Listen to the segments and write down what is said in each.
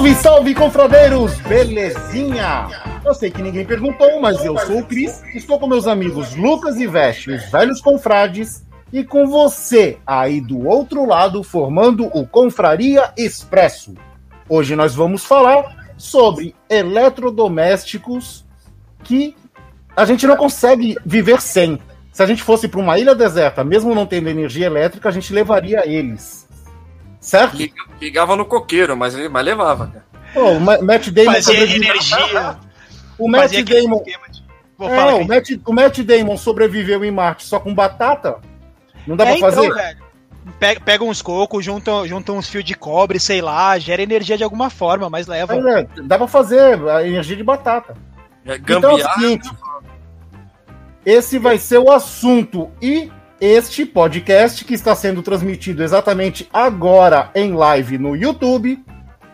Salve, salve, confradeiros! Belezinha? Eu sei que ninguém perguntou, mas eu sou o Cris, estou com meus amigos Lucas e Veste, os velhos confrades, e com você aí do outro lado, formando o Confraria Expresso. Hoje nós vamos falar sobre eletrodomésticos que a gente não consegue viver sem. Se a gente fosse para uma ilha deserta, mesmo não tendo energia elétrica, a gente levaria eles. Certo? Ligava no coqueiro, mas, mas levava, cara. Pô, o Matt Damon Fazia sobrevive- energia. O Matt Damon, de- Vou é, falar o. Matt, o Matt Damon sobreviveu em Marte só com batata? Não dá É, pra fazer? então, velho. Pega, pega uns cocos, junta, junta uns fios de cobre, sei lá, gera energia de alguma forma, mas leva. Mas, é, dá pra fazer a energia de batata. É, Então é o seguinte, esse vai ser o assunto e este podcast que está sendo transmitido exatamente agora em live no YouTube,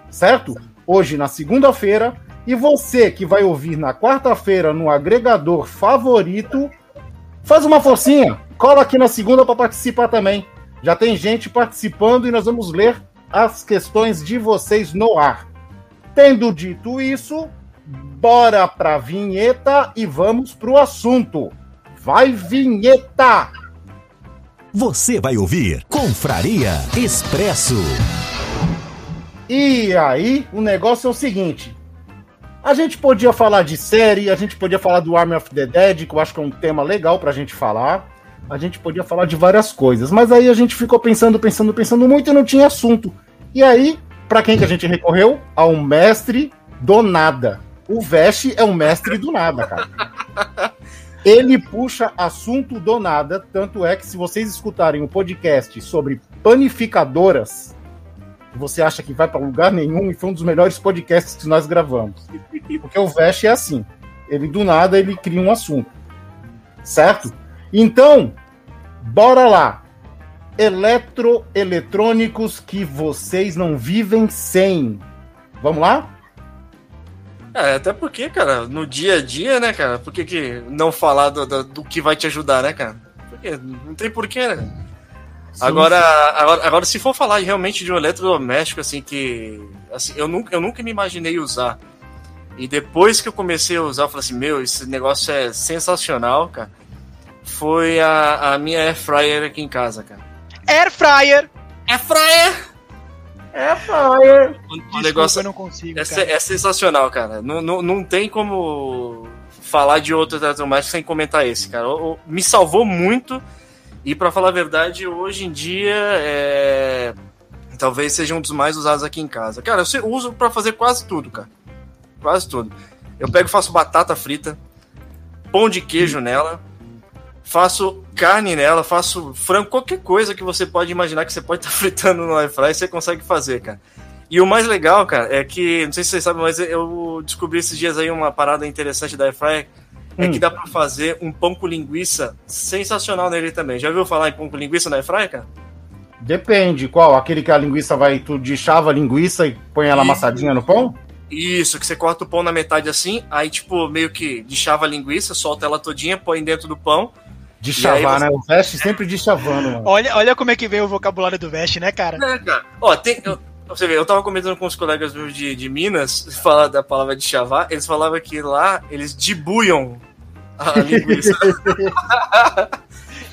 certo? Hoje na segunda-feira e você que vai ouvir na quarta-feira no agregador favorito, faz uma forcinha, cola aqui na segunda para participar também. Já tem gente participando e nós vamos ler as questões de vocês no ar. Tendo dito isso, bora pra vinheta e vamos pro assunto. Vai vinheta! Você vai ouvir Confraria Expresso. E aí, o negócio é o seguinte. A gente podia falar de série, a gente podia falar do Army of the Dead, que eu acho que é um tema legal pra gente falar. A gente podia falar de várias coisas, mas aí a gente ficou pensando, pensando, pensando muito e não tinha assunto. E aí, pra quem que a gente recorreu? A um mestre do nada. O Veste é um mestre do nada, cara. Ele puxa assunto do nada, tanto é que se vocês escutarem o podcast sobre panificadoras, você acha que vai pra lugar nenhum e foi um dos melhores podcasts que nós gravamos. Porque o Vest é assim. Ele do nada ele cria um assunto. Certo? Então, bora lá. Eletroeletrônicos que vocês não vivem sem. Vamos lá? É, até porque, cara, no dia a dia, né, cara? Por que, que não falar do, do, do que vai te ajudar, né, cara? Porque não tem porquê, né? Agora, agora, agora, se for falar realmente de um eletrodoméstico, assim, que assim, eu, nunca, eu nunca me imaginei usar. E depois que eu comecei a usar, eu falei assim, meu, esse negócio é sensacional, cara. Foi a, a minha air fryer aqui em casa, cara. Air fryer! Air fryer! É fire. O, o negócio eu não consigo, é, é sensacional, cara. Não, não, não tem como falar de outro eletrodoméstico sem comentar esse, cara. O- o- me salvou muito. E pra falar a verdade, hoje em dia é... talvez seja um dos mais usados aqui em casa. Cara, eu se- uso pra fazer quase tudo, cara. Quase tudo. Eu pego e faço batata frita, pão de queijo nela, faço carne nela, faço frango, qualquer coisa que você pode imaginar que você pode estar fritando no air fry, você consegue fazer, cara. E o mais legal, cara, é que, não sei se vocês sabem, mas eu descobri esses dias aí uma parada interessante da air fryer, é Hum. que dá pra fazer um pão com linguiça sensacional nele também. Já ouviu falar em pão com linguiça na air fryer, cara? Depende qual. Aquele que a linguiça vai tu deschava a linguiça e põe ela Isso. amassadinha no pão? Isso, que você corta o pão na metade assim, aí tipo, meio que deschava a linguiça, solta ela todinha, põe dentro do pão. De chavar, você- né? O Vest sempre de chavando, mano. Olha, olha como é que veio o vocabulário do Vest, né, cara? É, cara. Ó, tem. eu- você vê, eu tava comentando com os colegas meus de, de Minas, falar da palavra de chavar, eles falavam que lá eles debuiam a linguiça.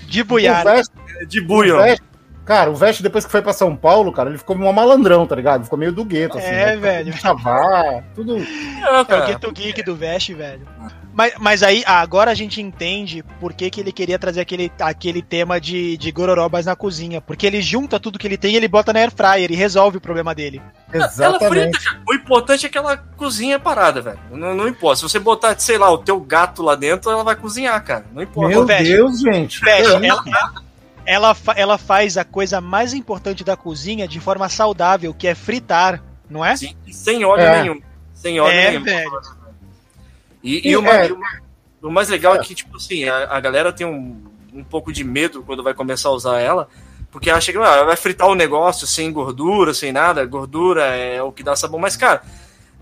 De O buiar. Vest, o debuiam. Vest- Cara, o Veste, depois que foi pra São Paulo, cara, ele ficou um malandrão, tá ligado? Ficou meio do gueto, assim. É, né? velho. Chavar, tudo. É, É o cara. Gueto Geek do Vest, velho. Mas, mas aí, agora a gente entende por que, que ele queria trazer aquele, aquele tema de, de gororobas na cozinha. Porque ele junta tudo que ele tem e ele bota na air fryer e resolve o problema dele. Ela Exatamente. frita, cara. O importante é que ela cozinha parada, velho. Não, não importa. Se você botar, sei lá, o teu gato lá dentro, ela vai cozinhar, cara. Não importa. Meu. Deus, gente. É, ela, ela, fa- ela faz a coisa mais importante da cozinha de forma saudável, que é fritar, não é? Sim, sem óleo É. nenhum. Sem óleo É, nenhum. velho. E, e E o, ma- é- e o ma- o mais legal é que, tipo assim, a, a galera tem um, um pouco de medo quando vai começar a usar ela, porque acha que ah, vai fritar o negócio sem gordura, sem nada, gordura é o que dá sabor. Mas, cara,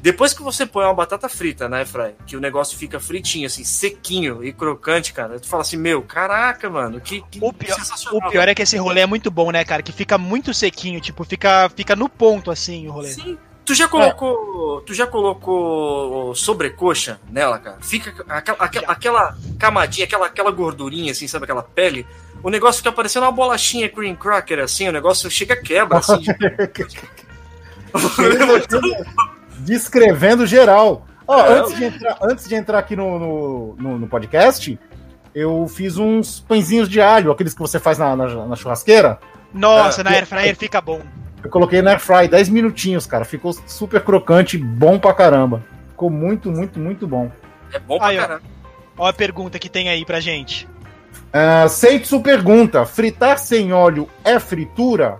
depois que você põe uma batata frita na airfryer, que o negócio fica fritinho, assim, sequinho e crocante, cara, tu fala assim, meu, caraca, mano, que, que O pior, sensacional. o pior é que esse rolê é muito bom, né, cara? Que fica muito sequinho, tipo, fica, fica no ponto assim o rolê. Sim. Tu já colocou. Tu já colocou sobrecoxa nela, cara? Fica aquela, aquela, aquela camadinha, aquela, aquela gordurinha, assim, sabe? Aquela pele. O negócio fica parecendo uma bolachinha cream cracker, assim, o negócio chega quebra, assim. de- Descrevendo geral. Ó, É, antes, de entrar, antes de entrar aqui no, no, no- no podcast, eu fiz uns pãezinhos de alho, aqueles que você faz na, na- na churrasqueira. Nossa, É. na air fryer fica bom. Eu coloquei na air fry 10 minutinhos, cara. Ficou super crocante, bom pra caramba. Ficou muito, muito, muito bom. É bom pra Aí, caramba. Ó a pergunta que tem aí pra gente. Uh, Seitsu pergunta: fritar sem óleo é fritura?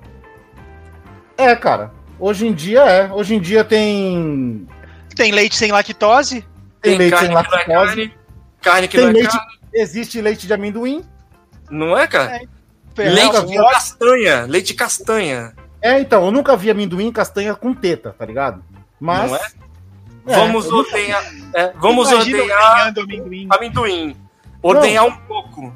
É, cara. Hoje em dia é. Hoje em dia tem. Tem leite sem lactose? Tem, leite sem carne que não é lactose. carne, carne que Tem não é leite. carne. Existe leite de amendoim. Não é, cara? É. Leite de castanha. Leite de castanha. É, então, eu nunca vi amendoim e castanha com teta, tá ligado? Mas. Não é? É, vamos eu nunca- ordenhar. é, vamos ordenhar amendoim. amendoim. Ordenhar um pouco.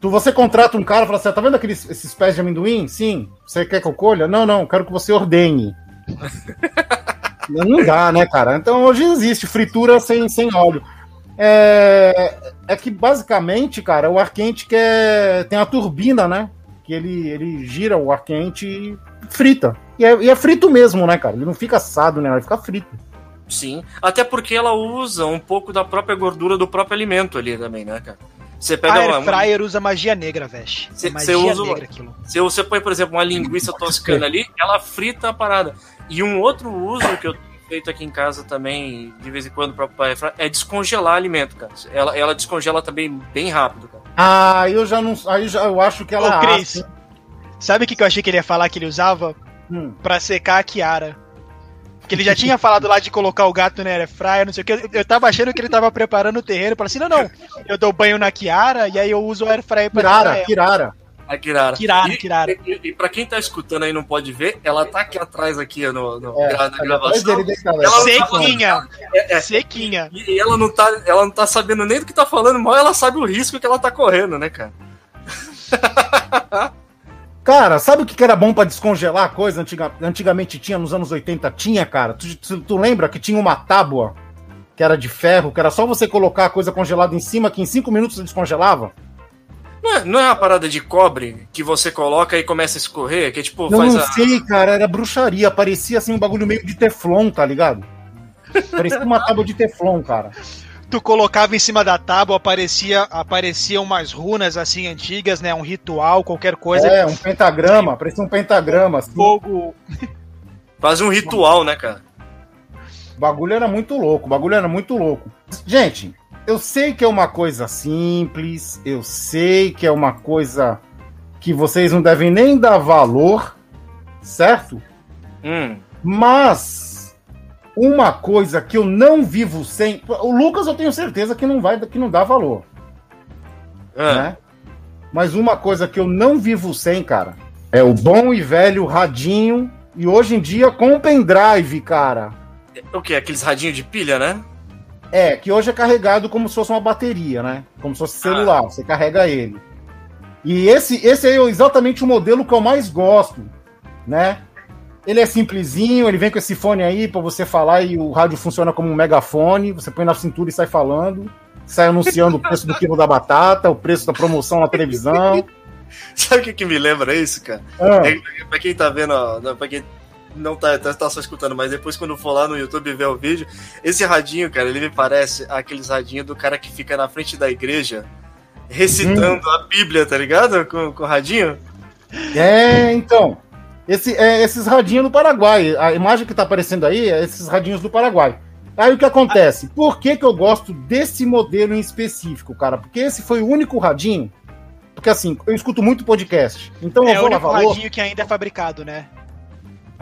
Tu, você contrata um cara e fala assim: tá vendo aqueles esses pés de amendoim? Sim. Você quer que eu colha? Não, não, quero que você ordenhe. não, não dá, né, cara? Então hoje existe fritura sem, sem óleo. É, é que basicamente, cara, o ar quente quer, tem a turbina, né? Que ele, ele gira o ar quente e frita. E é, e é frito mesmo, né, cara? Ele não fica assado, né? Ele fica frito. Sim. Até porque ela usa um pouco da própria gordura do próprio alimento ali também, né, cara? Você pega A uma, fryer usa magia negra, Vesh. Cê- É usa o- negra aquilo. Se você põe, por exemplo, uma linguiça toscana ali, ela frita a parada. E um outro uso que eu tenho feito aqui em casa também, de vez em quando, pra, pra, é descongelar alimento, cara. Ela, ela descongela também bem rápido, cara. Ah, eu já não. Aí já, eu acho que ela. Ô, Cris, sabe o que eu achei que ele ia falar que ele usava? Hum. Pra secar a Kiara. Porque ele já tinha falado lá de colocar o gato na air fryer, não sei o que. Eu, eu tava achando que ele tava preparando o terreno. Falei assim, não, não. Eu dou banho na Kiara e aí eu uso o air fryer pra Kirara. Kirara. A Kirara. Kirara, E- Kirara. E, e pra quem tá escutando aí e não pode ver, ela tá aqui atrás, aqui no, no- É, na gravação. dele deitada. Ela- Sequinha. É, é. Sequinha. E ela não, tá, ela não tá sabendo nem do que tá falando, mal ela sabe o risco que ela tá correndo, né, cara? Cara, sabe o que que era bom pra descongelar a coisa? Antiga- antigamente tinha, nos anos 80 tinha, cara. Tu, tu- tu lembra que tinha uma tábua que era de ferro, que era só você colocar a coisa congelada em cima, que em 5 minutos você descongelava? Não é, não é uma parada de cobre que você coloca e começa a escorrer, que é tipo, Eu faz não a. sei, cara, era bruxaria. Parecia assim um bagulho meio de teflon, tá ligado? Parecia uma tábua de teflon, cara. Tu colocava em cima da tábua, aparecia, apareciam umas runas assim antigas, né? Um ritual, qualquer coisa. É, um pentagrama, parecia um pentagrama. Assim. Fogo. Faz um ritual, né, cara? O bagulho era muito louco, o bagulho era muito louco. Gente, eu sei que é uma coisa simples, eu sei que é uma coisa que vocês não devem nem dar valor, certo? Hum. Mas uma coisa que eu não vivo sem. O Lucas eu tenho certeza que não vai, que não dá valor, Ah, né? Mas uma coisa que eu não vivo sem, cara, é o bom e velho radinho. E hoje em dia com pendrive, cara. O que? Aqueles radinhos de pilha, né? É, que hoje é carregado como se fosse uma bateria, né? Como se fosse celular, você carrega ele. E esse, esse é exatamente o modelo que eu mais gosto, né? Ele é simplesinho, ele vem com esse fone aí pra você falar e o rádio funciona como um megafone, você põe na cintura e sai falando, sai anunciando o preço do quilo da batata, o preço da promoção na televisão. Sabe o que, que me lembra isso, cara? Ah, É, pra quem tá vendo, ó, pra quem não tá, tá, tá só escutando, mas depois quando for lá no YouTube e ver o vídeo, esse radinho, cara, ele me parece aqueles radinhos do cara que fica na frente da igreja recitando a Bíblia, tá ligado? Com, com o radinho. É, então. Esse, é, esses radinhos do Paraguai. A imagem que tá aparecendo aí é esses radinhos do Paraguai. Aí o que acontece? Por que, que eu gosto desse modelo em específico, cara? Porque esse foi o único radinho. Porque assim, eu escuto muito podcast. Então É eu o vou único lavar louça. radinho que ainda é fabricado, né?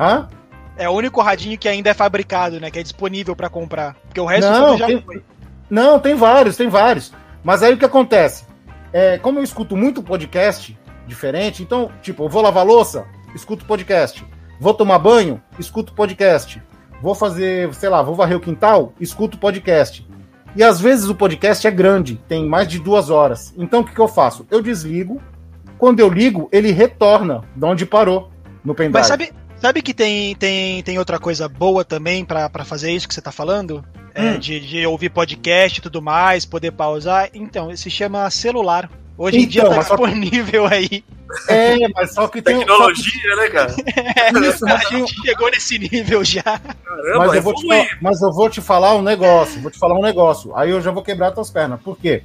Hã? É o único radinho que ainda é fabricado, né? Que é disponível pra comprar. Porque o resto Não, já tem- foi. Não, tem vários, tem vários. Mas aí o que acontece? É, como eu escuto muito podcast diferente, então, tipo, eu vou lavar louça, escuto podcast. Vou tomar banho, escuto podcast. Vou fazer, sei lá, vou varrer o quintal, escuto podcast. E às vezes o podcast é grande, tem mais de duas horas. Então o que, que eu faço? Eu desligo. Quando eu ligo, ele retorna de onde parou no pendrive. Mas sabe, sabe que tem, tem, tem outra coisa boa também pra pra fazer isso que você tá falando? É, Hum. de, de ouvir podcast e tudo mais, poder pausar. Então, se chama celular. Hoje em Então, dia tá só que- disponível aí. É, mas só que tem. só que- Tecnologia, né, cara? isso, mas A tem- gente chegou nesse nível já. Caramba, mas, eu vou te mas eu vou te falar um negócio, vou te falar um negócio. Aí eu já vou quebrar tuas pernas. Por quê?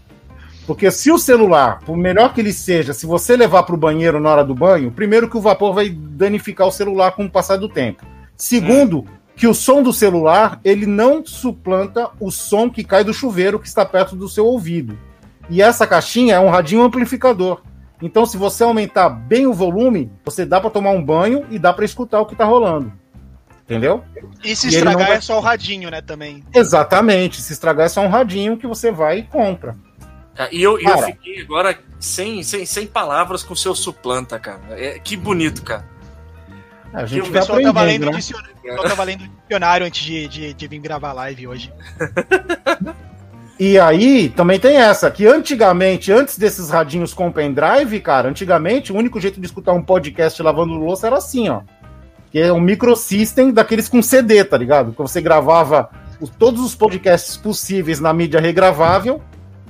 Porque se o celular, por melhor que ele seja, se você levar para o banheiro na hora do banho, primeiro que o vapor vai danificar o celular com o passar do tempo. Segundo, que o som do celular, ele não suplanta o som que cai do chuveiro que está perto do seu ouvido. E essa caixinha é um radinho amplificador. Então, se você aumentar bem o volume, você dá para tomar um banho e dá para escutar o que está rolando. Entendeu? E se E estragar vai- é só o radinho, né, também. Exatamente. Se estragar é só um radinho que você vai e compra. Ah, E eu, eu fiquei agora sem, sem, sem palavras com o seu suplanta, cara. É, que bonito, cara. A E gente vai pessoal tava lendo né? dicionário, tava lendo o dicionário antes de, de, de vir gravar a live hoje. E aí, também tem essa, que antigamente, antes desses radinhos com pendrive, cara, antigamente, o único jeito de escutar um podcast lavando louça era assim, ó. Que é um microsystem daqueles com CD, tá ligado? Que você gravava os- todos os podcasts possíveis na mídia regravável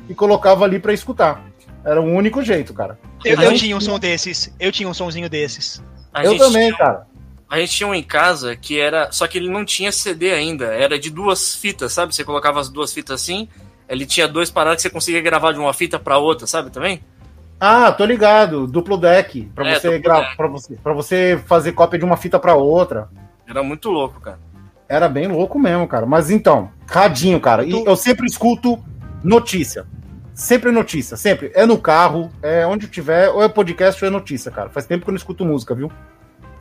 e colocava ali pra escutar. Era o único jeito, cara. Eu, eu tinha um som desses. Eu tinha um sonzinho desses. A Eu também, tinha- cara. A gente tinha um em casa que era. Só que ele não tinha CD ainda. Era de duas fitas, sabe? Você colocava as duas fitas assim. Ele tinha dois parados que você conseguia gravar de uma fita pra outra, sabe? Também? Ah, tô ligado. Duplo deck. Pra, É, você, duplo gra- deck. pra, você, pra você fazer cópia de uma fita pra outra. Era muito louco, cara. Era bem louco mesmo, cara. Mas então, radinho, cara. E Tu- eu sempre escuto notícia. Sempre notícia, sempre. É no carro, é onde tiver, ou é podcast ou é notícia, cara. Faz tempo que eu não escuto música, viu?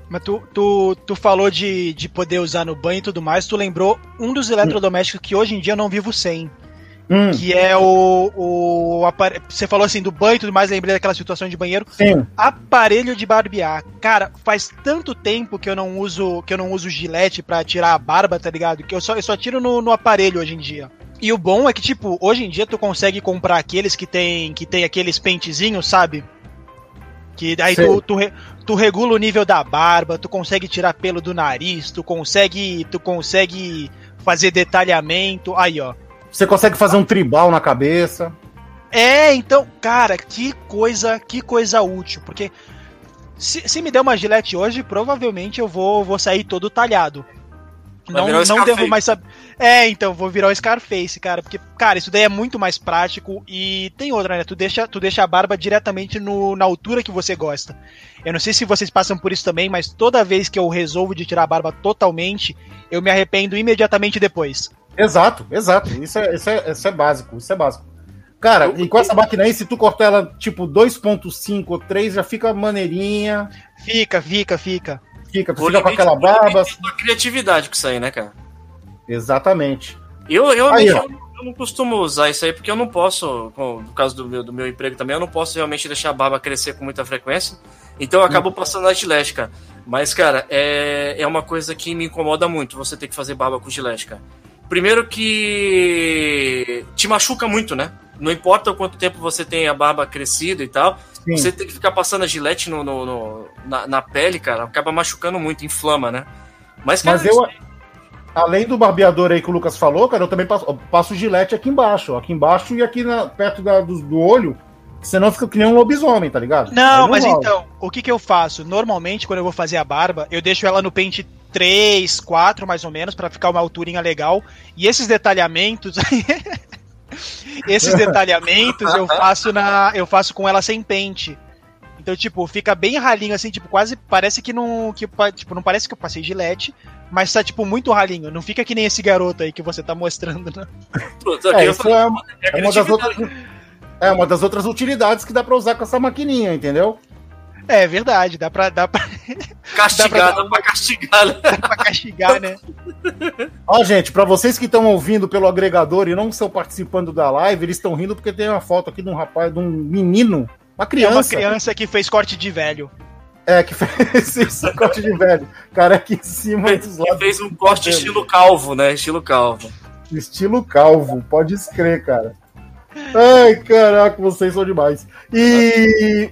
Mas tu, tu, tu falou de, de poder usar no banho e tudo mais, tu lembrou um dos eletrodomésticos que hoje em dia eu não vivo sem. Hum, Que é o. o Você falou assim do banho e tudo mais, lembrei daquela situação de banheiro. sim. Aparelho de barbear. Cara, faz tanto tempo que eu não uso que eu não uso gilete pra tirar a barba, tá ligado? Que eu só, eu só tiro no, no aparelho hoje em dia. E o bom é que, tipo, hoje em dia tu consegue comprar aqueles que tem, que tem aqueles pentezinhos, sabe? Que aí Sei. tu, tu, re- tu regula o nível da barba, tu consegue tirar pelo do nariz, tu consegue, tu consegue fazer detalhamento. Aí, ó. Você consegue fazer um tribal na cabeça. É, então, cara, que coisa, que coisa útil, porque se, se me der uma gilete hoje, provavelmente eu vou, vou sair todo talhado. Vai Não, não Scarface. devo mais saber. É, então, vou virar o Scarface, cara, porque, cara, isso daí é muito mais prático e tem outra, né? Tu deixa, tu deixa a barba diretamente no, na altura que você gosta. Eu não sei se vocês passam por isso também, mas toda vez que eu resolvo de tirar a barba totalmente, eu me arrependo imediatamente depois. Exato, exato. Isso é, isso é, isso é básico, isso é básico. Cara, Eu- e com essa máquina aí, se tu cortar ela tipo 2.5 ou 3, já fica maneirinha. Fica, fica, fica. Fica, tu O fica com aquela barba. da criatividade com isso aí, né, cara? Exatamente. Eu, eu, Aí, eu, eu não costumo usar isso aí porque eu não posso, no caso do meu, do meu emprego também, eu não posso realmente deixar a barba crescer com muita frequência. Então eu acabo passando a gilete, cara. Mas, cara, é, é uma coisa que me incomoda muito você ter que fazer barba com gilete, cara. Primeiro que te machuca muito, né? Não importa o quanto tempo você tem a barba crescida e tal, Sim. você tem que ficar passando a gilete no, no- no- na, na pele, cara, acaba machucando muito, inflama, né? Mas, cara, Mas eu, além do barbeador aí que o Lucas falou, cara, eu também passo, eu passo gilete aqui embaixo. ó, Aqui embaixo e aqui na- perto da- do, do olho Senão fica que nem um lobisomem, tá ligado? Não, mas rola. então, o que que eu faço? Normalmente, quando eu vou fazer a barba, eu deixo ela no pente 3, 4, mais ou menos, pra ficar uma alturinha legal. E esses detalhamentos esses detalhamentos eu faço na eu faço com ela sem pente. Então, tipo, fica bem ralinho assim, tipo, quase parece que não que tipo, não parece que eu passei gilete, mas tá tipo muito ralinho, não fica que nem esse garoto aí que você tá mostrando, né? É, isso é, é uma das outras. É uma das outras utilidades que dá pra usar com essa maquininha, entendeu? É verdade, dá pra, dá pra, Castigar, dá dá pra- pra castigar, né? dá pra castigar, né? Ó, gente, pra vocês que estão ouvindo pelo agregador e não estão participando da live, eles estão rindo porque tem uma foto aqui de um rapaz, de um menino, uma É uma criança. criança que fez corte de velho. É, que fez esse corte de velho. Cara aqui em cima dos Ele lados. fez um corte estilo calvo, né? Estilo calvo. Estilo calvo, pode escrever, cara. Ai, caraca, vocês são demais. E.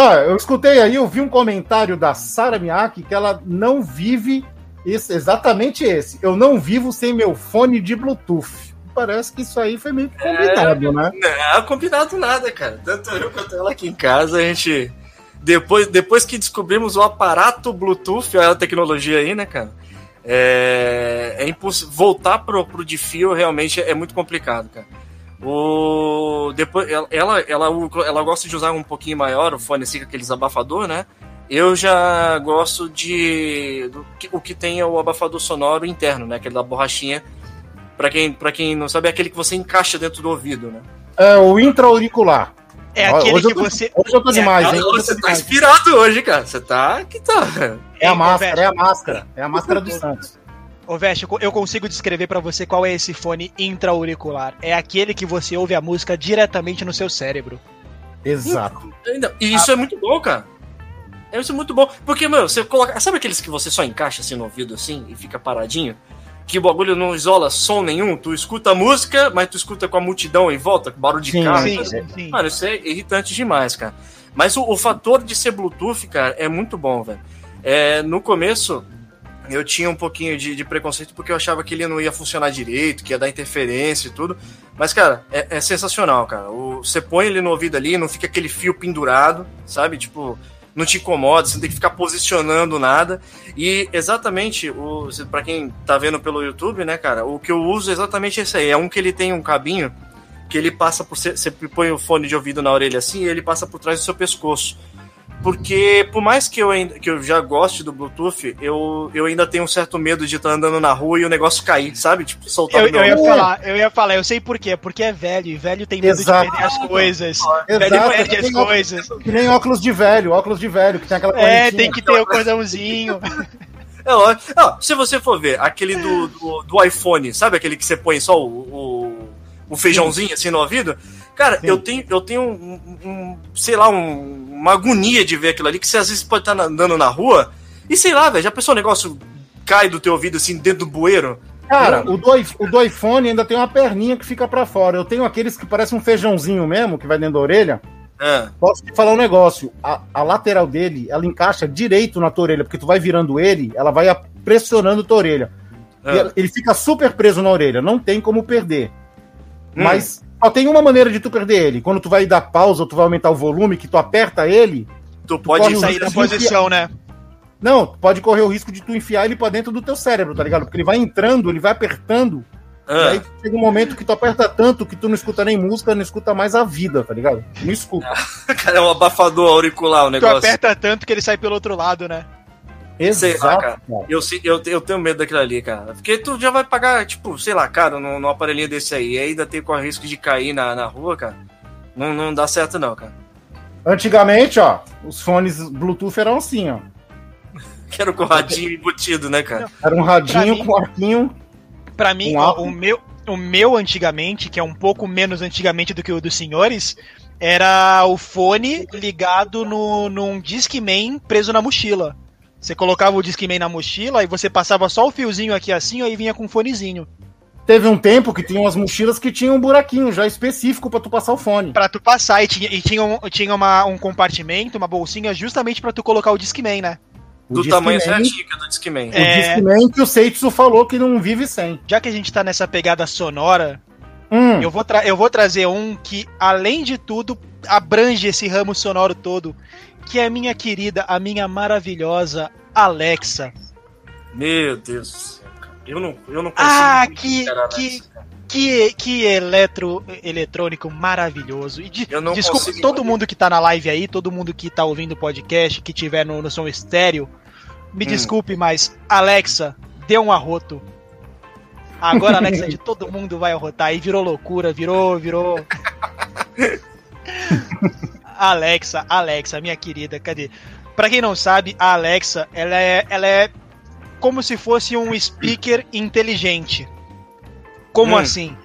Ah, eu escutei aí, eu vi um comentário da Sara Miyake que ela não vive esse, exatamente esse. Eu não vivo sem meu fone de Bluetooth. Parece que isso aí foi meio que combinado, né? Não, combinado nada, cara. Tanto eu quanto ela aqui em casa, a gente. Depois, depois que descobrimos o aparato Bluetooth, a tecnologia aí, né, cara? É, é impossível. Voltar pro, pro de fio realmente é muito complicado, cara. O, depois, ela, ela, ela, ela gosta de usar um pouquinho maior o fone assim, com aqueles abafador, né? Eu já gosto de. Do, que- o que tem é o abafador sonoro interno, né? Aquele da borrachinha. Pra quem, pra quem não sabe, é aquele que você encaixa dentro do ouvido, né? É o intra-auricular. É aquele hoje que tô- você. Hoje eu tô demais, Ah, hein? Hoje você tá demais. inspirado hoje, cara. Você tá. Que tá. É a máscara, é a máscara. É a máscara do Santos. Ô, Veste, eu co- eu consigo descrever pra você qual é esse fone intra-auricular. É aquele que você ouve a música diretamente no seu cérebro. Exato. Ainda- E isso é muito bom, cara. É isso é muito bom. Porque, meu, você coloca. Sabe aqueles que você só encaixa assim no ouvido assim e fica paradinho? Que o bagulho não isola som nenhum, tu escuta a música, mas tu escuta com a multidão em volta, com barulho de Sim, carro. sim, é. sim, sim. Mano, isso é irritante demais, cara. Mas o, o fator de ser Bluetooth, cara, é muito bom, velho. É, no começo, eu tinha um pouquinho de, de preconceito porque eu achava que ele não ia funcionar direito, que ia dar interferência e tudo. Mas, cara, é, é sensacional, cara. Você põe ele no ouvido ali, não fica aquele fio pendurado, sabe? Tipo, não te incomoda, você não tem que ficar posicionando nada. E exatamente, o, para quem tá vendo pelo YouTube, né, cara, o que eu uso é exatamente esse aí. É um que ele tem um cabinho que ele passa por. Você põe o fone de ouvido na orelha assim e ele passa por trás do seu pescoço. Porque, por mais que eu, ainda, que eu já goste do Bluetooth, eu, eu ainda tenho um certo medo de estar andando na rua e o negócio cair, sabe? Tipo, soltar Eu, do meu eu ia falar, eu ia falar, eu sei por quê. Porque é velho, e velho tem medo Exato. de perder as coisas. Velho Exato. perde as Que nem, coisas. óculos, que nem óculos de velho, óculos de velho, que tem aquela É, tem que ter o cordãozinho. É, ó, ó, se você for ver aquele do, do, do iPhone, sabe aquele que você põe só o, o, o feijãozinho assim no ouvido? Cara, Sim. eu tenho, eu tenho um, um- sei lá, um- uma agonia de ver aquilo ali, que você às vezes pode estar andando na rua e sei lá, velho, já pensou o negócio cai do teu ouvido assim dentro do bueiro? Cara, o do, o do iPhone ainda tem uma perninha que fica pra fora. Eu tenho aqueles que parecem um feijãozinho mesmo, que vai dentro da orelha. É. Posso te falar um negócio. A, a lateral dele, ela encaixa direito na tua orelha, porque tu vai virando ele, ela vai a- pressionando tua orelha. E é. ela- ele fica super preso na orelha, não tem como perder. Hum. Mas só tem uma maneira de tu perder ele. Quando tu vai dar pausa, tu vai aumentar o volume, que tu aperta ele, tu corre pode Sair da posição, né? não, tu pode correr o risco de tu enfiar ele pra dentro do teu cérebro, tá ligado? Porque ele vai entrando, ele vai apertando, e Ah, aí chega um momento que tu aperta tanto que tu não escuta nem música, não escuta mais a vida, tá ligado? Não escuta. cara, é um abafador auricular o Tu negócio. aperta tanto que ele sai pelo outro lado, né? Sei lá, Exato, cara. Eu, eu, eu tenho medo daquilo ali, cara. Porque tu já vai pagar, tipo, sei lá, cara, num, num aparelhinho desse aí, e ainda tem com o risco de cair na, na rua, cara. Não, não dá certo, não, cara. Antigamente, ó, os fones Bluetooth eram assim, ó. Quero com o radinho embutido, né, cara? Era um radinho mim- com arquinho. Pra mim, Um ó, o meu, o meu antigamente, que é um pouco menos antigamente do que o dos senhores, era o fone ligado no, num Discman preso na mochila. Você colocava o Discman na mochila e você passava só o fiozinho aqui assim, aí vinha com um fonezinho. Teve um tempo que tinha umas mochilas que tinham um buraquinho já específico pra tu passar o fone. Pra tu passar e tinha, e tinha, um, tinha uma, um compartimento, uma bolsinha, justamente pra tu colocar o Discman, né? O Do Discman- tamanho certinho que é do Discman. O É. Discman que o Seitsu falou que não vive sem. Já que a gente tá nessa pegada sonora, Hum. Eu, vou eu vou trazer um que, além de tudo, abrange esse ramo sonoro todo, que é a minha querida, a minha maravilhosa Alexa. Meu Deus do céu, cara. Eu não, eu não consigo. Ah, que, que, que, que eletro, eletrônico maravilhoso. E de, desculpa todo mundo que tá na live aí, todo mundo que tá ouvindo o podcast, que tiver no, no som estéreo. Me hum. desculpe, mas Alexa, deu um arroto. Agora a Alexa de todo mundo vai arrotar. Aí virou loucura, virou, virou. Alexa, Alexa, minha querida, cadê? Pra quem não sabe, a Alexa, ela é, ela é como se fosse um speaker inteligente. Como hum. assim?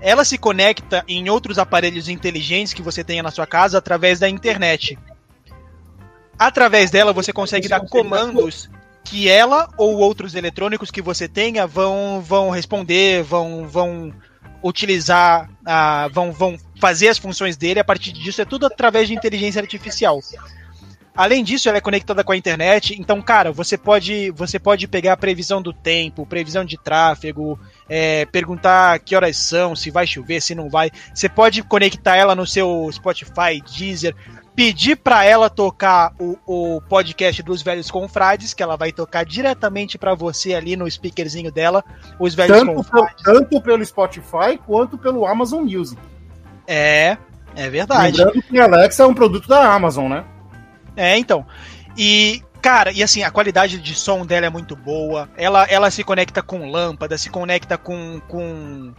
Ela se conecta em outros aparelhos inteligentes que você tenha na sua casa através da internet. Através dela você consegue dar comandos que ela ou outros eletrônicos que você tenha vão, vão responder, vão, vão utilizar, uh, vão, vão fazer as funções dele. A partir disso é tudo através de inteligência artificial. Além disso, ela é conectada com a internet, então, cara, você pode, você pode pegar a previsão do tempo, previsão de tráfego, é, perguntar que horas são, se vai chover, se não vai. Você pode conectar ela no seu Spotify, Deezer, pedir para ela tocar o, o podcast dos Velhos Confrades, que ela vai tocar diretamente para você ali no speakerzinho dela, os Velhos tanto Confrades. Pelo, tanto pelo Spotify quanto pelo Amazon Music. É, é verdade. Lembrando que a Alexa é um produto da Amazon, né? É, então. E, cara, e assim, a qualidade de som dela é muito boa. Ela, ela se conecta com lâmpada, se conecta com, com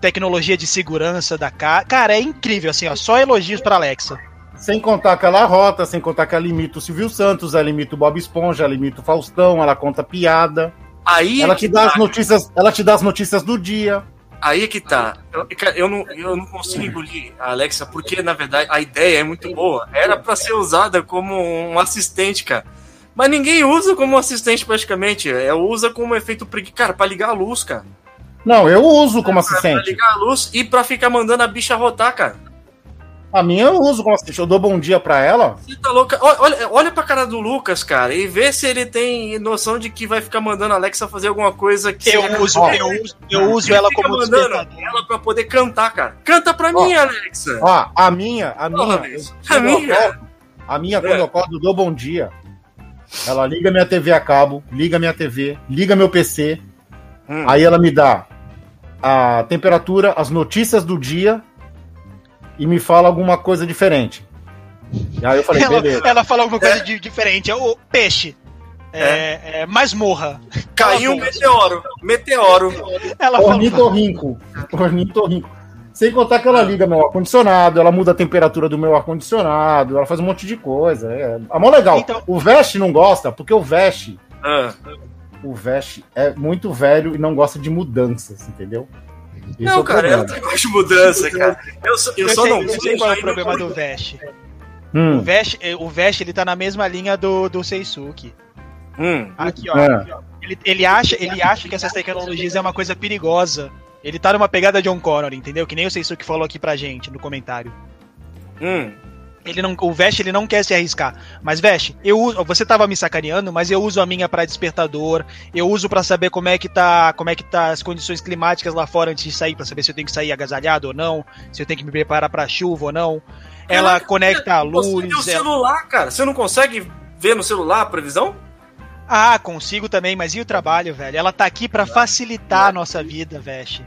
tecnologia de segurança da casa. Cara, é incrível, assim, ó. Só elogios pra Alexa. Sem contar que ela rota, sem contar que ela limita o Silvio Santos, ela limita o Bob Esponja, ela limita o Faustão, ela conta piada. Aí ela te dá tá. as notícias, ela te dá as notícias do dia. Aí que tá. Eu, eu, não, eu não consigo engolir a Alexa, porque na verdade a ideia é muito boa. Era para ser usada como um assistente, cara. Mas ninguém usa como assistente praticamente. É, usa como efeito preguiça. Cara, pra ligar a luz, cara. Não, eu uso como assistente. Pra ligar a luz e pra ficar mandando a bicha rotar, cara. A minha eu uso como assistente. Eu dou bom dia pra ela. Você tá louca? Olha, olha pra cara do Lucas, cara, e vê se ele tem noção de que vai ficar mandando a Alexa fazer alguma coisa que. Eu, uso, ó, eu uso, eu uso ela como mandando ela pra poder cantar, cara. Canta pra ó, mim, Alexa. Ó, a minha, a minha. a minha. Acordo, a minha, quando é. eu acordo, dou bom dia. Ela liga minha TV a cabo, liga minha TV, liga meu PC. Hum. Aí ela me dá a temperatura, as notícias do dia e me fala alguma coisa diferente. E aí eu falei, ela, beleza. Ela fala alguma coisa é. de, diferente. É o peixe. É, é. é masmorra. Caiu um meteoro. Meteoro. Ela Ornitorrinco. Ornitorrinco. Sem contar que ela liga meu ar-condicionado, ela muda a temperatura do meu ar-condicionado, ela faz um monte de coisa. É, é mó legal. Então... O Vest não gosta, porque o Vest. Ah. O Vest é muito velho e não gosta de mudanças, entendeu? Isso não, é cara, eu gosto de mudança, cara. Eu, eu, eu só sei, não. Eu sei qual é o problema do Vest. Hum. O Vest, eh, o Vest ele tá na mesma linha do, do Seisuke. Hum. Aqui, ó, é. aqui, ó. Ele, ele, acha, ele acha que essas tecnologias é uma coisa perigosa. Ele tá numa pegada John Connor, entendeu? Que nem o Seisuke falou aqui pra gente no comentário. Hum. Ele não, o Vest ele não quer se arriscar. Mas Vest, eu você tava me sacaneando, mas eu uso a minha para despertador. Eu uso para saber como é que tá, como é que tá as condições climáticas lá fora antes de sair, para saber se eu tenho que sair agasalhado ou não, se eu tenho que me preparar para chuva ou não. Ela Caraca, conecta a luz. Você tem o celular, cara. Você não consegue ver no celular a previsão? Ah, consigo também, mas e o trabalho, velho? Ela tá aqui para facilitar a nossa vida, Vest.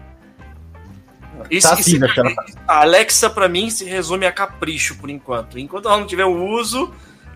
Isso, tá assim, isso, a Alexa, para mim, se resume a capricho por enquanto. Enquanto ela não tiver um uso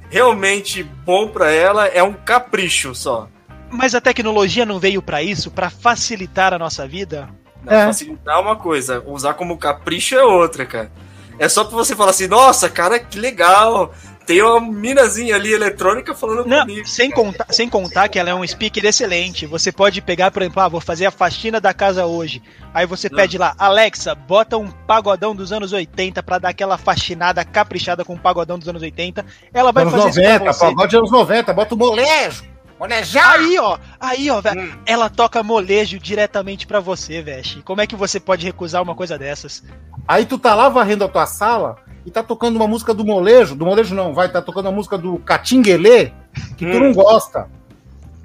realmente bom para ela, é um capricho só. Mas a tecnologia não veio para isso, para facilitar a nossa vida? Não, é. Facilitar é uma coisa, usar como capricho é outra, cara. É só pra você falar assim, nossa, cara, que legal tem uma minazinha ali eletrônica falando Não, comigo. Sem contar, sem contar que ela é um speaker excelente. Você pode pegar, por exemplo, ah, vou fazer a faxina da casa hoje. Aí você Não. pede lá, Alexa, bota um pagodão dos anos 80 para dar aquela faxinada caprichada com o um pagodão dos anos 80. Ela vai anos fazer 90, isso pagode anos 90, bota o molejo. Molejar! Aí, ó, aí, ó, velho, hum. ela toca molejo diretamente para você, velho. Como é que você pode recusar uma coisa dessas? Aí tu tá lá varrendo a tua sala, e tá tocando uma música do molejo, do molejo não, vai, tá tocando a música do Catinguelê, que hum. tu não gosta.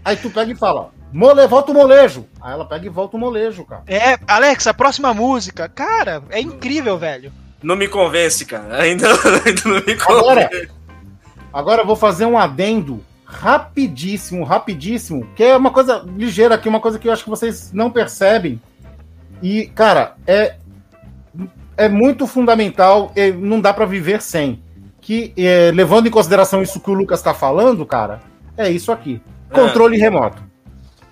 Aí tu pega e fala, Mole, volta o molejo. Aí ela pega e volta o molejo, cara. É, Alexa, próxima música. Cara, é incrível, velho. Não me convence, cara. Ainda, ainda não me convence. Agora, agora eu vou fazer um adendo rapidíssimo, rapidíssimo, que é uma coisa ligeira aqui, uma coisa que eu acho que vocês não percebem. E, cara, é, é muito fundamental, e não dá para viver sem. Que, é, levando em consideração isso que o Lucas está falando, cara, é isso aqui: controle remoto.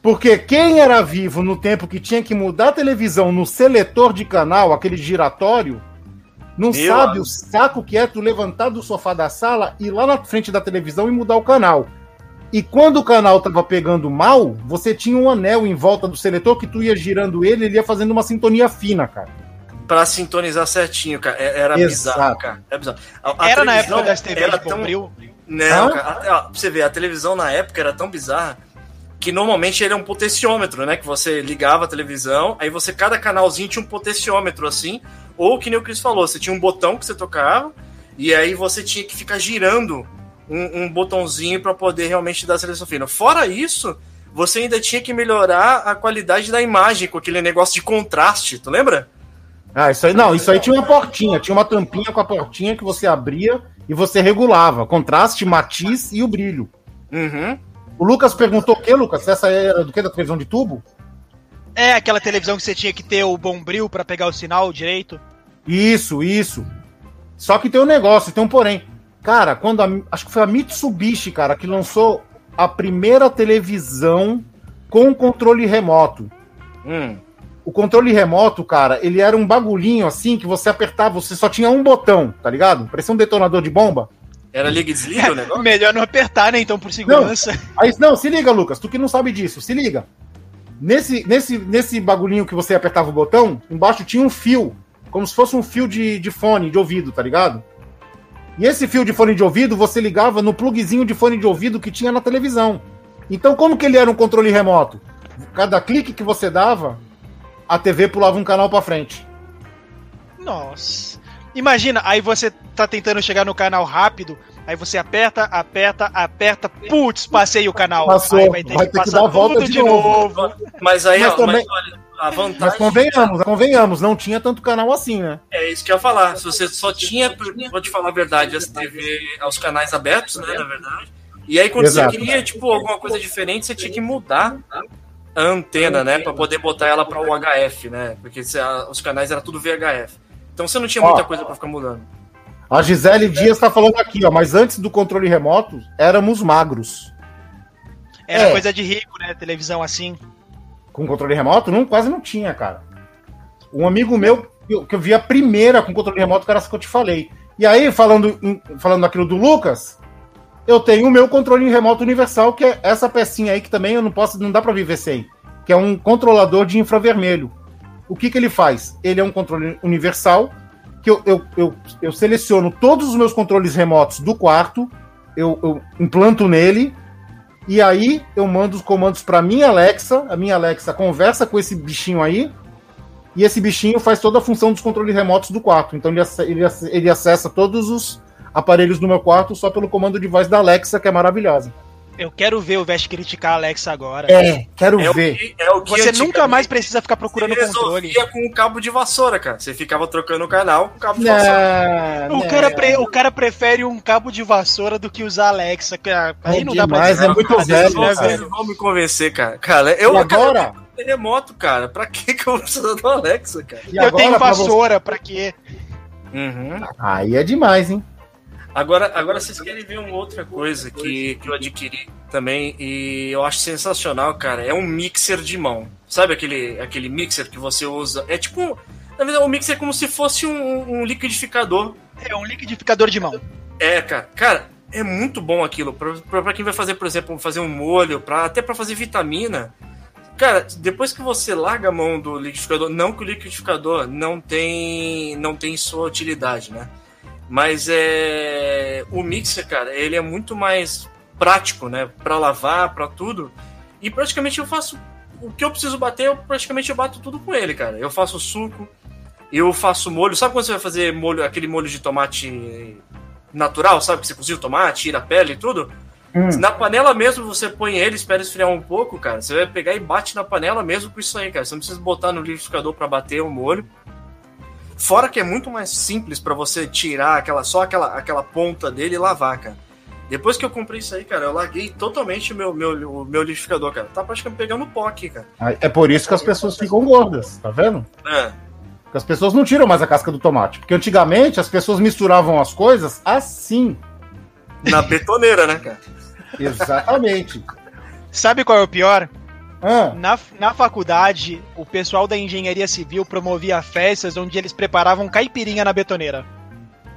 Porque quem era vivo no tempo que tinha que mudar a televisão no seletor de canal, aquele giratório, não Meu sabe amigo. o saco que é tu levantar do sofá da sala, ir lá na frente da televisão e mudar o canal. E quando o canal tava pegando mal, você tinha um anel em volta do seletor que tu ia girando ele, ele ia fazendo uma sintonia fina, cara. Pra sintonizar certinho, cara. É- Era Exato. bizarro, cara. Era bizarro. A- a Era na época das TVs era tão- Bombril. Não, cara. ó, pra você ver, a televisão na época era tão bizarra que normalmente ele é um potenciômetro, né? Que você ligava a televisão, aí você, cada canalzinho tinha um potenciômetro assim, ou que nem o Chris falou, você tinha um botão que você tocava, e aí você tinha que ficar girando um, um botãozinho pra poder realmente dar a seleção fina. Fora isso, você ainda tinha que melhorar a qualidade da imagem com aquele negócio de contraste, tu lembra? Ah, isso aí não, isso aí tinha uma portinha, tinha uma tampinha com a portinha que você abria e você regulava, contraste, matiz e o brilho. Uhum. O Lucas perguntou o que, Lucas? Essa era do que da televisão de tubo? É aquela televisão que você tinha que ter o bombril pra pegar o sinal direito. Isso, isso. Só que tem um negócio, tem um porém. Cara, quando a, acho que foi a Mitsubishi, cara, que lançou a primeira televisão com controle remoto. Hum. O controle remoto, cara, ele era um bagulhinho assim que você apertava, você só tinha um botão, tá ligado? Parecia um detonador de bomba. Era liga e desliga o negócio? Melhor não apertar, né? Então, por segurança. Aí, não, se liga, Lucas, tu que não sabe disso, se liga. Nesse, nesse, nesse bagulhinho que você apertava o botão, embaixo tinha um fio, como se fosse um fio de, de fone de ouvido, tá ligado? E esse fio de fone de ouvido você ligava no plugzinho de fone de ouvido que tinha na televisão. Então, como que ele era um controle remoto? Cada clique que você dava, a TV pulava um canal pra frente. Nossa. Imagina, aí você tá tentando chegar no canal rápido, aí você aperta, aperta, aperta, putz, passei o canal. Passou, Aí vai ter vai que ter que passar dar a volta tudo de de novo. Mas aí, Mas ó, também- mas olha, a Mas vantagem convenhamos, convenhamos, não tinha tanto canal assim, né? é isso que eu ia falar. Se você só tinha, vou te falar a verdade, as TV, os canais abertos, né, na verdade. E aí quando Exato. você queria, tipo, alguma coisa diferente, você tinha que mudar a antena, né, Pra poder botar ela para o HF, né? Porque os canais era tudo VHF. Então você não tinha Ó. muita coisa pra ficar mudando. A Gisele Dias tá falando aqui, ó, mas antes do controle remoto, éramos magros. Era É. coisa de rico, né? Televisão assim. Com controle remoto, não, quase não tinha, cara. Um amigo meu, que eu, vi a primeira com controle remoto, era essa que eu te falei. E aí, falando, falando daquilo do Lucas, eu tenho o meu controle remoto universal, que é essa pecinha aí que também eu não posso, não dá pra viver sem, que é um controlador de infravermelho. O que que ele faz? Ele é um controle universal, que eu, eu, eu, eu seleciono todos os meus controles remotos do quarto, eu, eu implanto nele, e aí eu mando os comandos para minha Alexa, a minha Alexa conversa com esse bichinho aí, e esse bichinho faz toda a função dos controles remotos do quarto. Então ele, ele, ele acessa todos os aparelhos do meu quarto só pelo comando de voz da Alexa, que é maravilhosa. Eu quero ver o Vest criticar a Alexa agora. É, quero É o ver. que, é o que Você nunca mais precisa ficar procurando você controle. com um cabo de vassoura, cara. Você ficava trocando o canal com o cabo de vassoura. Não, O cara, pre- o cara prefere um cabo de vassoura do que usar Alexa. cara. Aí É não dá pra demais, dizer. é muito vezes velho, não né, velho? não vão me convencer, cara. Cara, eu E agora? cara, terremoto, cara. Pra que que eu vou precisar do Alexa, cara? E Eu agora, tenho pra você- vassoura, pra quê? Uhum. Aí é demais, hein? Agora, agora vocês querem ver uma outra coisa que, que eu adquiri também e eu acho sensacional, cara. É um mixer de mão. Sabe aquele, aquele mixer que você usa? É tipo. Na verdade, um mixer é como se fosse um, um liquidificador. É um liquidificador de mão. É, cara. Cara, é muito bom aquilo. Pra quem vai fazer, por exemplo, fazer um molho, pra, até pra fazer vitamina. Cara, depois que você larga a mão do liquidificador, não que o liquidificador não tem, não tem sua utilidade, né? Mas é o mixer, cara, ele é muito mais prático, né? Pra lavar, pra tudo. E praticamente eu faço o que eu preciso bater, eu praticamente eu bato tudo com ele, cara. Eu faço suco, eu faço molho. Sabe quando você vai fazer molho, aquele molho de tomate natural, sabe? Que você cozinha o tomate, tira a pele e tudo? Hum. Na panela mesmo você põe ele, espera esfriar um pouco, cara. Você vai pegar e bate na panela mesmo com isso aí, cara. Você não precisa botar no liquidificador para bater o molho. Fora que é muito mais simples para você tirar aquela só aquela, aquela ponta dele e lavar, cara. Depois que eu comprei isso aí, cara, eu larguei totalmente o meu, meu, o meu liquidificador, cara. Tá praticamente pegando pó aqui, cara. É por isso que as pessoas ficam gordas, tá vendo? É. Porque as pessoas não tiram mais a casca do tomate. Porque antigamente as pessoas misturavam as coisas assim. Na betoneira, né, cara? Exatamente. Sabe qual é o pior? Ah. Na, na faculdade, o pessoal da engenharia civil promovia festas onde eles preparavam caipirinha na betoneira.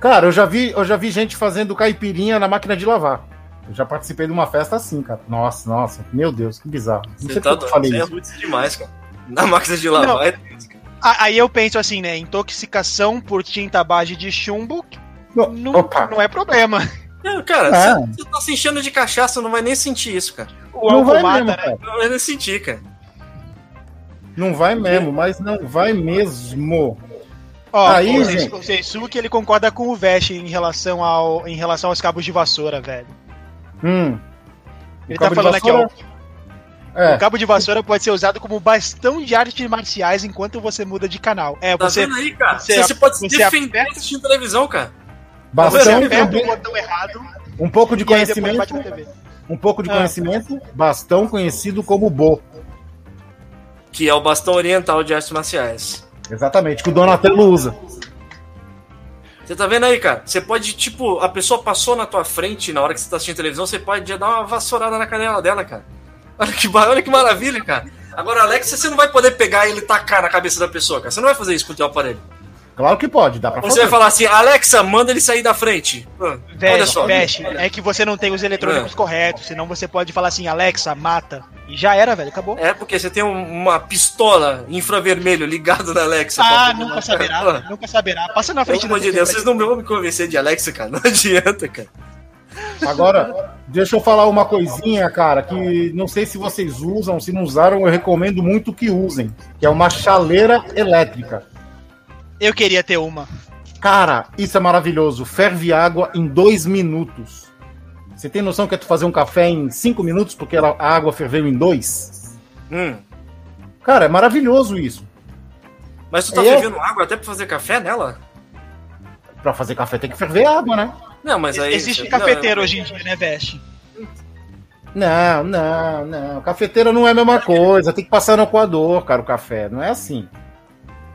Cara, eu já vi, eu já vi gente fazendo caipirinha na máquina de lavar. Eu já participei de uma festa assim, cara. Nossa, nossa, meu Deus, que bizarro. Não Você tá doido, falei é muito demais, cara. Na máquina de lavar não. é Aí eu penso assim, né? Intoxicação por tinta base de chumbo não, não, não é problema. Não, cara, é. você tá se enchendo de cachaça, não vai nem sentir isso, cara. O não vai mata, mesmo, né? Não vai nem sentir, cara. Não vai mesmo, mas não vai mesmo. Ó, Aí, o, gente... o Seisuke, ele concorda com o Vest em relação, ao, em relação aos cabos de vassoura, velho. Hum. Ele tá falando aqui, ó. É. O cabo de vassoura pode ser usado como bastão de artes marciais enquanto você muda de canal. É, tá você, vendo aí, cara? Você, você pode se defender aperta... assistindo televisão, cara. Bastão, você aperta o botão errado. Um pouco de conhecimento. Um pouco de ah. conhecimento. Bastão conhecido como Bo. Que é o bastão oriental de artes marciais. Exatamente, que o Donatello usa. Você tá vendo aí, cara? Você pode, tipo, a pessoa passou na tua frente na hora que você tá assistindo televisão, você pode já dar uma vassourada na canela dela, cara. Olha que, olha que maravilha, cara. Agora, Alex, você não vai poder pegar e tacar na cabeça da pessoa, cara. Você não vai fazer isso com o teu aparelho. Claro que pode, dá pra fazer. Você vai falar assim, Alexa, manda ele sair da frente. Ah, olha só. Veste, é que você não tem os eletrônicos é. corretos, senão você pode falar assim, Alexa, mata. E já era, velho, acabou. É, porque você tem um, uma pistola infravermelho ligado na Alexa. Ah, nunca saberá, nunca saberá. Passa na frente Pelo amor de Deus, vocês não vão me convencer de Alexa, cara. Não adianta, cara. Agora, deixa eu falar uma coisinha, cara, que não sei se vocês usam, se não usaram, eu recomendo muito que usem, que é uma chaleira elétrica. Eu queria ter uma. Cara, isso é maravilhoso. Ferve água em dois minutos. Você tem noção que é tu fazer um café em cinco minutos porque ela, a água ferveu em dois? Hum. Cara, é maravilhoso isso. Mas tu tá é... fervendo água até pra fazer café nela? Pra fazer café tem que ferver água, né? Não, mas aí. Existe você... cafeteiro não, hoje em dia, né, Veste? Não, não, não. Cafeteira não é a mesma coisa. Tem que passar no coador, cara, o café. Não é assim.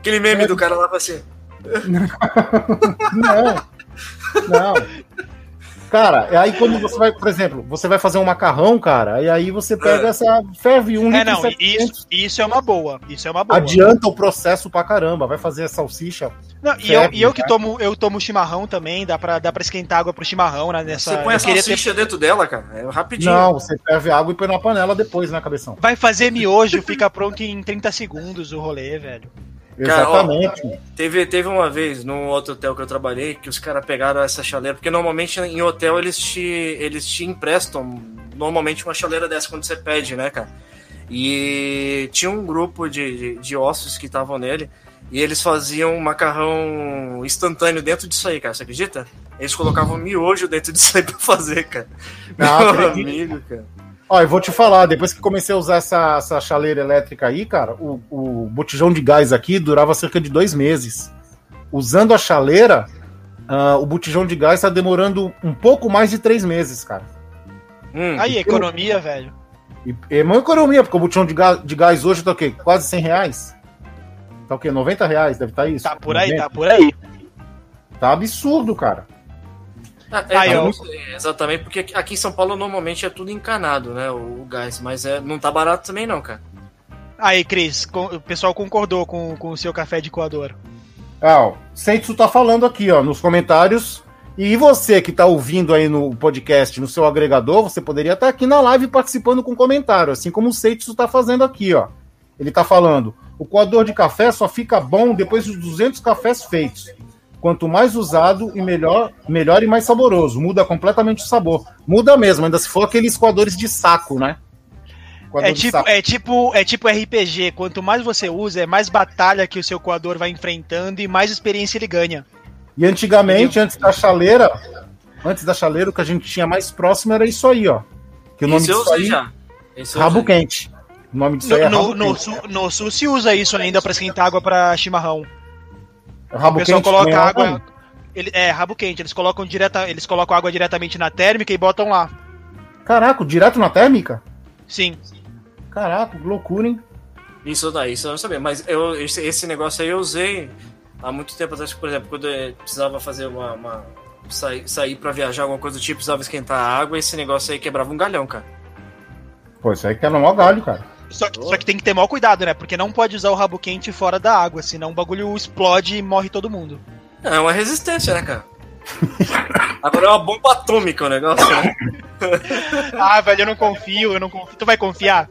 Aquele meme é... do cara lá pra ser. não. Não. Cara, aí quando você vai, por exemplo, você vai fazer um macarrão, cara, e aí você pega é. essa. Ferve um É, não, isso, isso é uma boa. Isso é uma boa. Adianta o processo pra caramba. Vai fazer a salsicha. Não, ferve, e, eu, e eu que tomo, eu tomo chimarrão também, dá pra, dá pra esquentar água pro chimarrão, né? Nessa, você põe a salsicha ter... dentro dela, cara. É rapidinho. Não, você ferve água e põe na panela depois, né, cabeção? Vai fazer miojo, fica pronto em 30 segundos o rolê, velho. Exatamente. Cara, ó, teve, teve uma vez num outro hotel que eu trabalhei que os caras pegaram essa chaleira, porque normalmente em hotel eles te, eles te emprestam normalmente uma chaleira dessa quando você pede, né, cara? E tinha um grupo de, de, de ossos que estavam nele e eles faziam macarrão instantâneo dentro disso aí, cara. Você acredita? Eles colocavam miojo dentro disso aí pra fazer, cara. Não, Meu amigo, cara. Ó, eu vou te falar, depois que comecei a usar essa, essa chaleira elétrica aí, cara, o, o botijão de gás aqui durava cerca de dois meses. Usando a chaleira, uh, o botijão de gás tá demorando um pouco mais de três meses, cara. Hum, aí, economia, eu... velho. E, é uma economia, porque o botijão de gás, de gás hoje tá o quê? Quase 100 reais? Tá o quê? 90 reais, deve estar tá isso? Tá por aí, 90. tá por aí. Tá absurdo, cara. É, Aí, eu... Exatamente, porque aqui em São Paulo normalmente é tudo encanado, né? O, o gás, mas é, não tá barato também, não, cara. Aí, Cris, o pessoal concordou com, com o seu café de coador. Ah, o Seitsu tá falando aqui, ó, nos comentários. E você que tá ouvindo aí no podcast, no seu agregador, você poderia estar tá aqui na live participando com comentário, assim como o Seitsu tá fazendo aqui, ó. Ele tá falando: o coador de café só fica bom depois dos 200 cafés feitos. Quanto mais usado e melhor, melhor e mais saboroso. Muda completamente o sabor. Muda mesmo, ainda se for aqueles coadores de saco, né? é tipo, é tipo, é tipo RPG. Quanto mais você usa, é mais batalha que o seu coador vai enfrentando e mais experiência ele ganha. E antigamente, Entendeu? antes da chaleira, antes da chaleira, o que a gente tinha mais próximo era isso aí, ó. Que o nome Isso disso aí já. Esse rabo quente. O nome disso aí é No, rabo no, no, quente. sul, no sul se usa isso ainda pra esquentar água pra chimarrão. Rabo o pessoal quente coloca é água. nome? Ele, é, rabo quente. Eles colocam, direta, eles colocam água diretamente na térmica e botam lá. Caraca, direto na térmica? Sim. Caraca, loucura, hein? Isso daí, isso eu não sabia. Mas eu, esse, esse negócio aí eu usei há muito tempo atrás, por exemplo, quando eu precisava fazer uma. uma sair, sair pra viajar, alguma coisa do tipo, precisava esquentar a água, esse negócio aí quebrava um galhão, cara. Pô, isso aí que é no maior galho, cara. Só que, só que tem que ter maior cuidado, né? Porque não pode usar o rabo quente fora da água, senão o bagulho explode e morre todo mundo. É uma resistência, né, cara? Agora é uma bomba atômica o negócio, né? Ah, velho, eu não confio, eu não confio. Tu vai confiar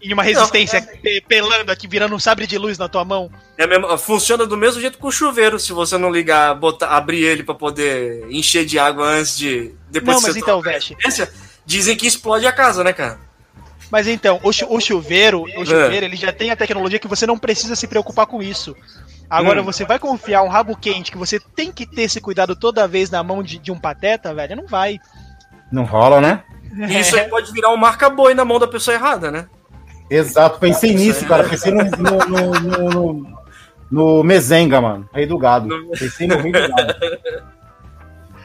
em uma resistência pe- pelando aqui, virando um sabre de luz na tua mão? É mesmo, funciona do mesmo jeito que o chuveiro, se você não ligar, botar, abrir ele pra poder encher de água antes de. Depois Não, mas então, Veste. Dizem que explode a casa, né, cara? Mas então, o, chu- o chuveiro, o chuveiro, ele já tem a tecnologia que você não precisa se preocupar com isso. Agora, Hum. você vai confiar um rabo quente que você tem que ter esse cuidado toda vez na mão de, de um pateta, velho? Não vai. Não rola, né? E isso aí pode virar um marca-boi na mão da pessoa errada, né? Exato, pensei Isso nisso, aí. cara. Pensei no, no, no, no, no- no Mezenga, mano. Rei do gado. Pensei no rei do gado.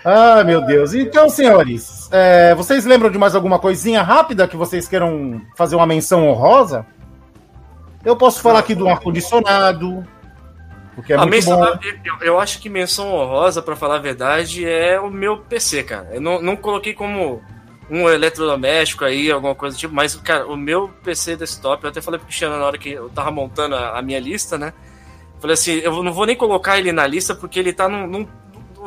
Ah, meu Deus. Então, senhores, é, vocês lembram de mais alguma coisinha rápida que vocês queiram fazer uma menção honrosa? Eu posso falar aqui do ar-condicionado, porque é muito menção, bom. eu, eu acho que menção honrosa, pra falar a verdade, é o meu PC, cara. Eu não, não coloquei como um eletrodoméstico aí, alguma coisa do tipo, mas, cara, o meu PC desktop, eu até falei pro Cristiano na hora que eu tava montando a, a minha lista, né? Falei assim, eu não vou nem colocar ele na lista porque ele tá num, num,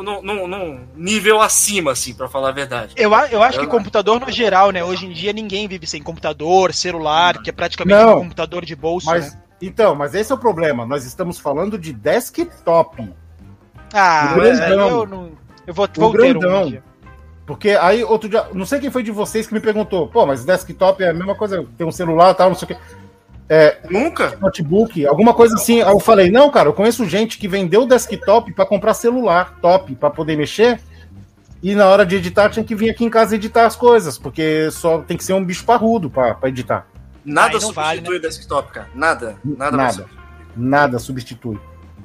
num- num- num nível acima, assim, pra falar a verdade. Eu, a- eu acho Eu que computador no geral, né? Hoje em dia ninguém vive sem computador, celular, que é praticamente Não. um computador de bolso, Mas, né? então, mas esse é o problema. Nós estamos falando de desktop. Ah, o mas grandão. eu não. Eu vou, vou ter um grandão. dia. Porque aí, outro dia, não sei quem foi de vocês que me perguntou, pô, mas desktop é a mesma coisa, tem um celular e tal, não sei o quê. Nunca? notebook, alguma coisa assim. Aí eu falei, não, cara, eu conheço gente que vendeu desktop pra comprar celular top pra poder mexer. E na hora de editar tinha que vir aqui em casa editar as coisas, porque só tem que ser um bicho parrudo pra, pra editar. Nada não vale, substitui o desktop, cara. Nada. Nada. Nada. Nada substitui.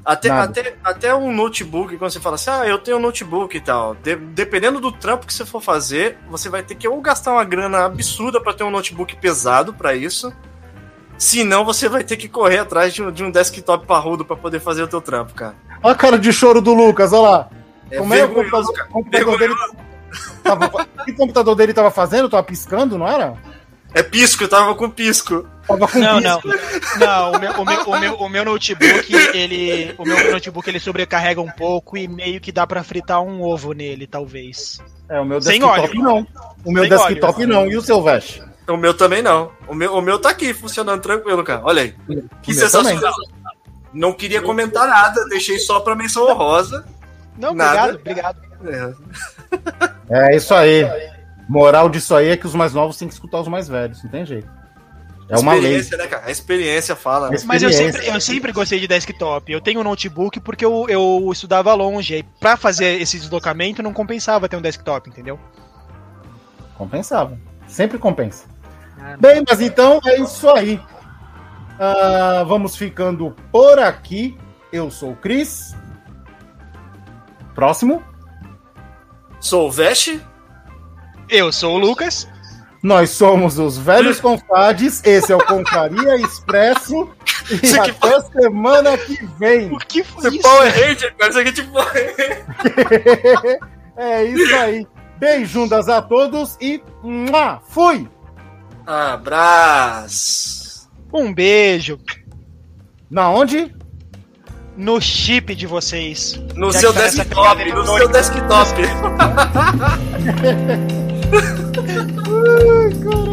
Até, Nada. até, até um notebook, quando você fala assim, ah, eu tenho um notebook e tal. de- dependendo do trampo que você for fazer, você vai ter que ou gastar uma grana absurda pra ter um notebook pesado pra isso. Senão você vai ter que correr atrás de um, de um desktop parrudo pra poder fazer o teu trampo, cara. Olha a cara de choro do Lucas, olha lá. É Como é o computador, cara. computador dele? Tava, o que o computador dele tava fazendo? Tava piscando, não era? É pisco, eu tava com pisco. Tava com Não, pisco. não. Não, o meu, o meu, o meu, o meu notebook, ele. O meu notebook ele sobrecarrega um pouco e meio que dá pra fritar um ovo nele, talvez. É, o meu Sem desktop óleo. não. O meu Sem desktop óleo. não. E o seu Vest? O meu também não. O meu, o meu tá aqui funcionando tranquilo, cara. Olha aí. Que O sensacional. Não queria comentar nada, deixei só pra menção honrosa. Não, Nada. obrigado, obrigado. É. É isso aí. Moral disso aí é que os mais novos têm que escutar os mais velhos, não tem jeito. É uma lei. experiência, né, cara? A experiência fala. né? Mas- Mas eu Experiência. sempre, eu sempre gostei de desktop. Eu tenho um notebook porque eu, eu estudava longe. Aí pra fazer esse deslocamento não compensava ter um desktop, entendeu? Compensava. Sempre compensa. Bem, mas então é isso aí. Ah, vamos ficando por aqui. Eu sou o Cris. Próximo. Sou o Veste. Eu sou o Lucas. Nós somos os velhos confrades. Esse é o Confraria Expresso. E Isso aqui até semana que vem. O que foi Esse isso? Power Ranger, cara. Isso aqui é tipo. é isso aí. Beijundas a todos e fui! Abraço. Um beijo Na onde? no chip de vocês. No Já seu nessa desktop, no seu desktop.